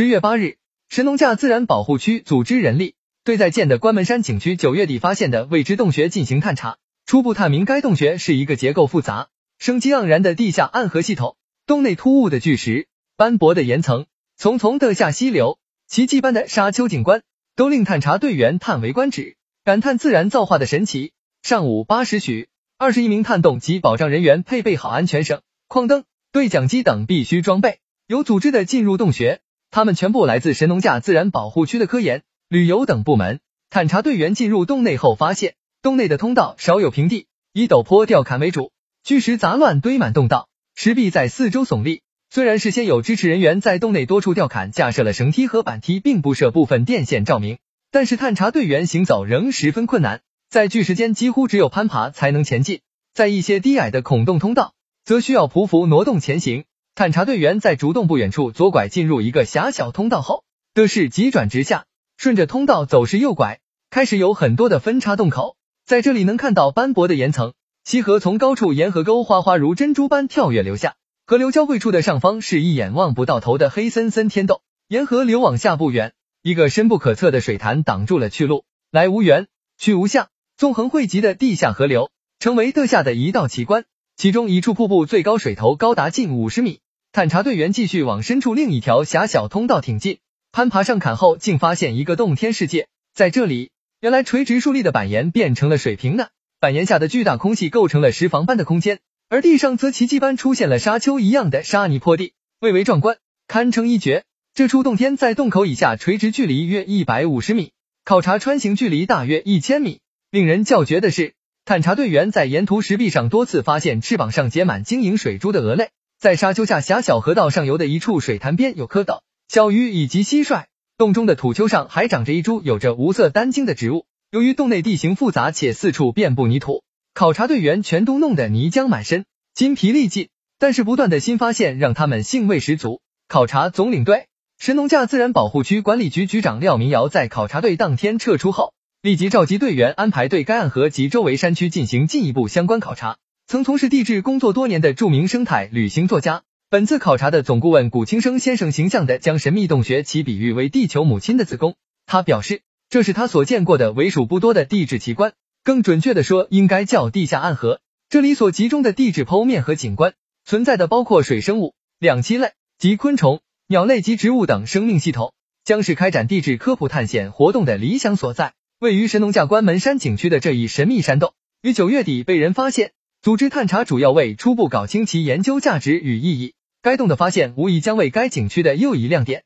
十月八日，神农架自然保护区组织人力对在建的关门山景区九月底发现的未知洞穴进行探查，初步探明该洞穴是一个结构复杂、生机盎然的地下暗河系统。洞内突兀的巨石、斑驳的岩层、丛丛的下溪流、奇迹般的沙丘景观，都令探查队员叹为观止，感叹自然造化的神奇。上午八时许，二十一名探洞及保障人员配备好安全绳、矿灯、对讲机等必须装备，有组织的进入洞穴。他们全部来自神农架自然保护区的科研、旅游等部门。探查队员进入洞内后，发现洞内的通道少有平地，以陡坡吊坎为主，巨石杂乱堆满洞道，石壁在四周耸立。虽然事先有支持人员在洞内多处吊坎架设了绳梯和板梯，并布设部分电线照明，但是探查队员行走仍十分困难，在巨石间几乎只有攀爬才能前进。在一些低矮的孔洞通道，则需要匍匐挪动前行。探查队员在竹洞不远处左拐进入一个狭小通道后，的是急转直下，顺着通道走时右拐，开始有很多的分叉洞口，在这里能看到斑驳的岩层。溪河从高处沿河沟哗哗如珍珠般跳跃流下，河流交汇处的上方是一眼望不到头的黑森森天洞，沿河流往下不远，一个深不可测的水潭挡住了去路，来无源，去无下，纵横汇集的地下河流，成为特下的一道奇观。其中一处瀑布最高水头高达近五十米。探查队员继续往深处另一条狭小通道挺进，攀爬上坎后，竟发现一个洞天世界。在这里，原来垂直竖立的板岩变成了水平的，板岩下的巨大空隙构成了石房般的空间，而地上则奇迹般出现了沙丘一样的沙泥坡地，蔚为壮观，堪称一绝。这处洞天在洞口以下垂直距离约一百五十米，考察穿行距离大约一千米。令人叫绝的是，探查队员在沿途石壁上多次发现翅膀上结满晶莹水珠的蛾类。在沙丘下狭小河道上游的一处水潭边，有蝌蚪、小鱼以及蟋蟀。洞中的土丘上还长着一株有着无色单茎的植物。由于洞内地形复杂且四处遍布泥土，考察队员全都弄得泥浆满身，筋疲力尽。但是不断的新发现让他们兴味十足。考察总领队、神农架自然保护区管理局局长廖明尧在考察队当天撤出后，立即召集队员安排对该暗河及周围山区进行进一步相关考察。曾从事地质工作多年的著名生态旅行作家，本次考察的总顾问古青生先生形象的将神秘洞穴其比喻为地球母亲的子宫。他表示，这是他所见过的为数不多的地质奇观，更准确的说，应该叫地下暗河。这里所集中的地质剖面和景观，存在的包括水生物、两栖类及昆虫、鸟类及植物等生命系统，将是开展地质科普探险活动的理想所在。位于神农架关门山景区的这一神秘山洞，于九月底被人发现。组织探查主要为初步搞清其研究价值与意义。该洞的发现无疑将为该景区的又一亮点。